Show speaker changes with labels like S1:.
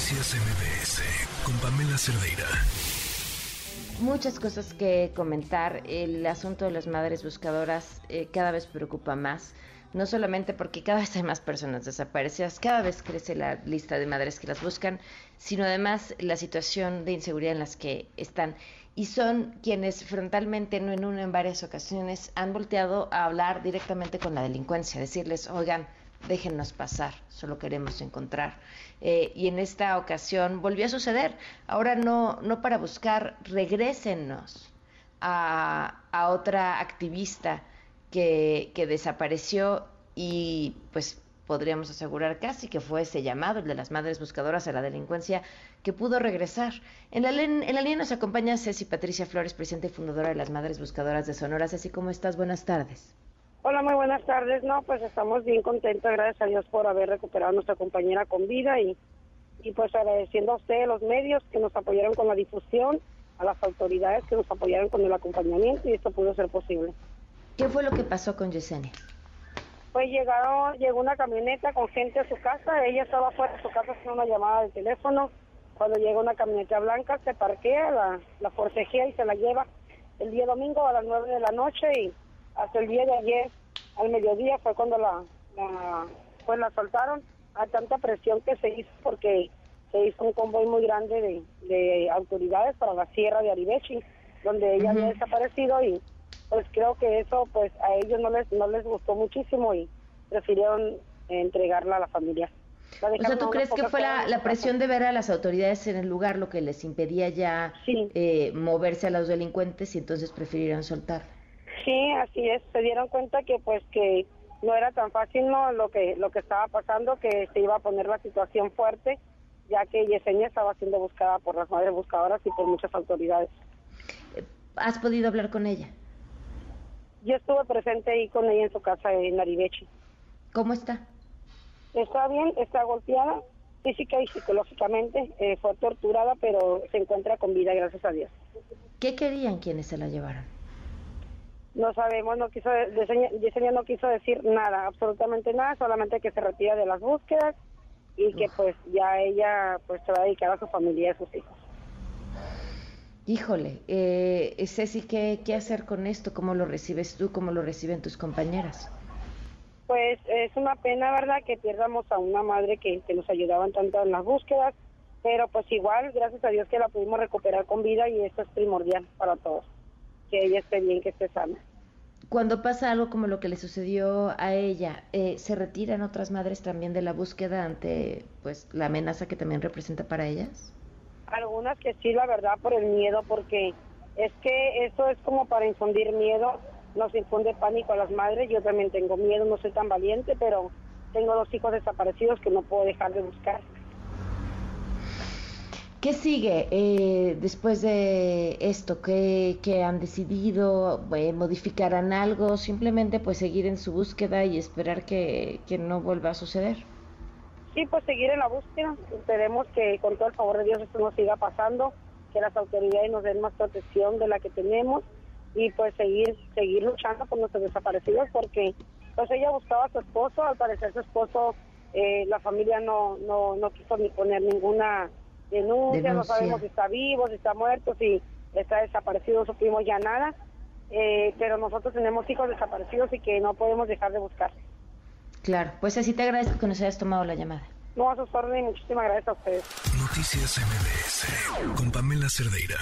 S1: Noticias MBS con Pamela Cerdeira.
S2: Muchas cosas que comentar. El asunto de las madres buscadoras eh, cada vez preocupa más. No solamente porque cada vez hay más personas desaparecidas, cada vez crece la lista de madres que las buscan, sino además la situación de inseguridad en las que están. Y son quienes frontalmente, no en una, en varias ocasiones, han volteado a hablar directamente con la delincuencia, decirles, oigan, déjennos pasar, solo queremos encontrar. Eh, y en esta ocasión volvió a suceder. Ahora no, no para buscar, regrésennos a, a otra activista que, que desapareció y pues podríamos asegurar casi que fue ese llamado, el de las madres buscadoras a la delincuencia, que pudo regresar. En la, en la línea nos acompaña Ceci Patricia Flores, presidenta y fundadora de las Madres Buscadoras de Sonora. Ceci, ¿cómo estás? Buenas tardes.
S3: Hola, muy buenas tardes. No, pues estamos bien contentos, gracias a Dios por haber recuperado a nuestra compañera con vida y, y pues agradeciendo a ustedes, los medios que nos apoyaron con la difusión, a las autoridades que nos apoyaron con el acompañamiento y esto pudo ser posible.
S2: ¿Qué fue lo que pasó con Yesenia?
S3: Pues llegaron, llegó una camioneta con gente a su casa, ella estaba fuera de su casa haciendo una llamada de teléfono, cuando llega una camioneta blanca se parquea, la, la forcejea y se la lleva el día domingo a las nueve de la noche y hasta el día de ayer, al mediodía, fue cuando la, pues la soltaron a tanta presión que se hizo porque se hizo un convoy muy grande de, autoridades para la sierra de Aribechi, donde ella había desaparecido y pues creo que eso pues a ellos no les no les gustó muchísimo y prefirieron entregarla a la familia.
S2: o sea, ¿tú crees que fue la, presión de ver a las autoridades en el lugar lo que les impedía ya eh, moverse a los delincuentes y entonces prefirieron soltarla?
S3: Sí, así es. Se dieron cuenta que pues que no era tan fácil no lo que lo que estaba pasando, que se iba a poner la situación fuerte, ya que Yesenia estaba siendo buscada por las madres buscadoras y por muchas autoridades.
S2: ¿Has podido hablar con ella?
S3: Yo estuve presente ahí con ella en su casa en Naribechi.
S2: ¿Cómo está?
S3: Está bien, está golpeada física y psicológicamente, eh, fue torturada, pero se encuentra con vida, gracias a Dios.
S2: ¿Qué querían quienes se la llevaron?
S3: No sabemos, no quiso, Yesenia no quiso decir nada, absolutamente nada, solamente que se retira de las búsquedas y que pues ya ella pues se va a dedicar a su familia y a sus hijos.
S2: Híjole, eh, Ceci, ¿qué, ¿qué hacer con esto? ¿Cómo lo recibes tú? ¿Cómo lo reciben tus compañeras?
S3: Pues es una pena, ¿verdad?, que pierdamos a una madre que, que nos ayudaban tanto en las búsquedas, pero pues igual, gracias a Dios que la pudimos recuperar con vida y esto es primordial para todos que ella esté bien, que esté sana.
S2: Cuando pasa algo como lo que le sucedió a ella, eh, ¿se retiran otras madres también de la búsqueda ante pues la amenaza que también representa para ellas?
S3: Algunas que sí, la verdad, por el miedo, porque es que eso es como para infundir miedo, nos infunde pánico a las madres, yo también tengo miedo, no soy tan valiente, pero tengo dos hijos desaparecidos que no puedo dejar de buscar.
S2: ¿Qué sigue eh, después de esto? ¿Qué, han decidido? Eh, ¿Modificarán algo? ¿Simplemente pues seguir en su búsqueda y esperar que, no vuelva a suceder?
S3: Sí, pues seguir en la búsqueda. Esperemos que con todo el favor de Dios esto no siga pasando, que las autoridades nos den más protección de la que tenemos y pues seguir seguir luchando por nuestros desaparecidos porque pues ella buscaba a su esposo, al parecer su esposo, eh, la familia no, no, no quiso ni poner ninguna denuncia, no sabemos si está vivo, si está muerto, si está desaparecido, no supimos ya nada, eh, pero nosotros tenemos hijos desaparecidos y que no podemos dejar de buscar.
S2: Claro, pues así te agradezco que nos hayas tomado la llamada.
S3: No, a sus órdenes, muchísimas gracias a ustedes.
S1: Noticias MBS con Pamela Cerdeira.